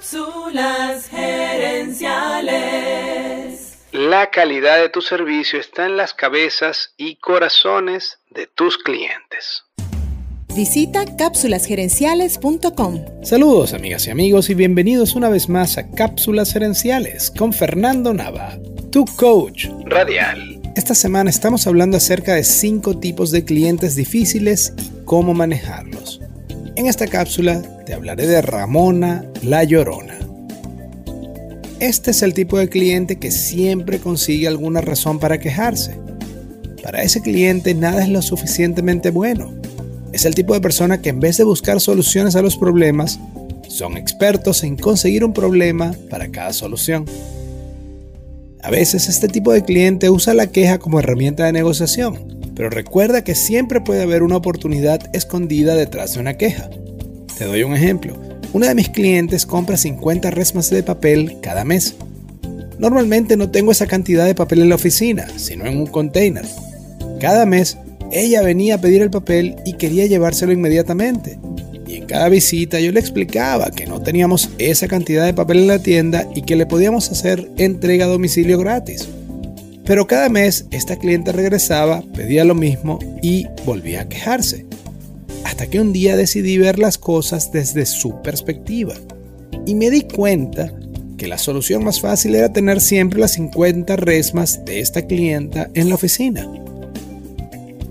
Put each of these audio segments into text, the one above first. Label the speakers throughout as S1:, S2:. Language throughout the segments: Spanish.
S1: Cápsulas gerenciales.
S2: La calidad de tu servicio está en las cabezas y corazones de tus clientes.
S3: Visita cápsulasgerenciales.com.
S2: Saludos amigas y amigos y bienvenidos una vez más a Cápsulas Gerenciales con Fernando Nava, tu coach radial. Esta semana estamos hablando acerca de cinco tipos de clientes difíciles y cómo manejarlos. En esta cápsula te hablaré de Ramona la Llorona. Este es el tipo de cliente que siempre consigue alguna razón para quejarse. Para ese cliente nada es lo suficientemente bueno. Es el tipo de persona que en vez de buscar soluciones a los problemas, son expertos en conseguir un problema para cada solución. A veces este tipo de cliente usa la queja como herramienta de negociación, pero recuerda que siempre puede haber una oportunidad escondida detrás de una queja. Te doy un ejemplo. Una de mis clientes compra 50 resmas de papel cada mes. Normalmente no tengo esa cantidad de papel en la oficina, sino en un container. Cada mes ella venía a pedir el papel y quería llevárselo inmediatamente. Y en cada visita yo le explicaba que no teníamos esa cantidad de papel en la tienda y que le podíamos hacer entrega a domicilio gratis. Pero cada mes esta cliente regresaba, pedía lo mismo y volvía a quejarse. Hasta que un día decidí ver las cosas desde su perspectiva. Y me di cuenta que la solución más fácil era tener siempre las 50 resmas de esta clienta en la oficina.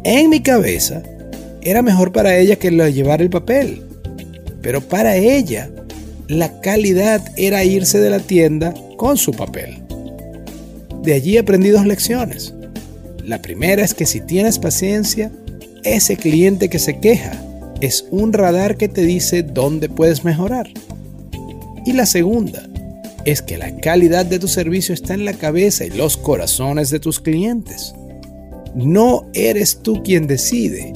S2: En mi cabeza, era mejor para ella que llevar el papel. Pero para ella, la calidad era irse de la tienda con su papel. De allí aprendí dos lecciones. La primera es que si tienes paciencia, ese cliente que se queja es un radar que te dice dónde puedes mejorar. Y la segunda es que la calidad de tu servicio está en la cabeza y los corazones de tus clientes. No eres tú quien decide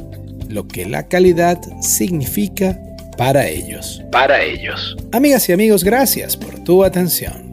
S2: lo que la calidad significa para ellos. Para ellos. Amigas y amigos, gracias por tu atención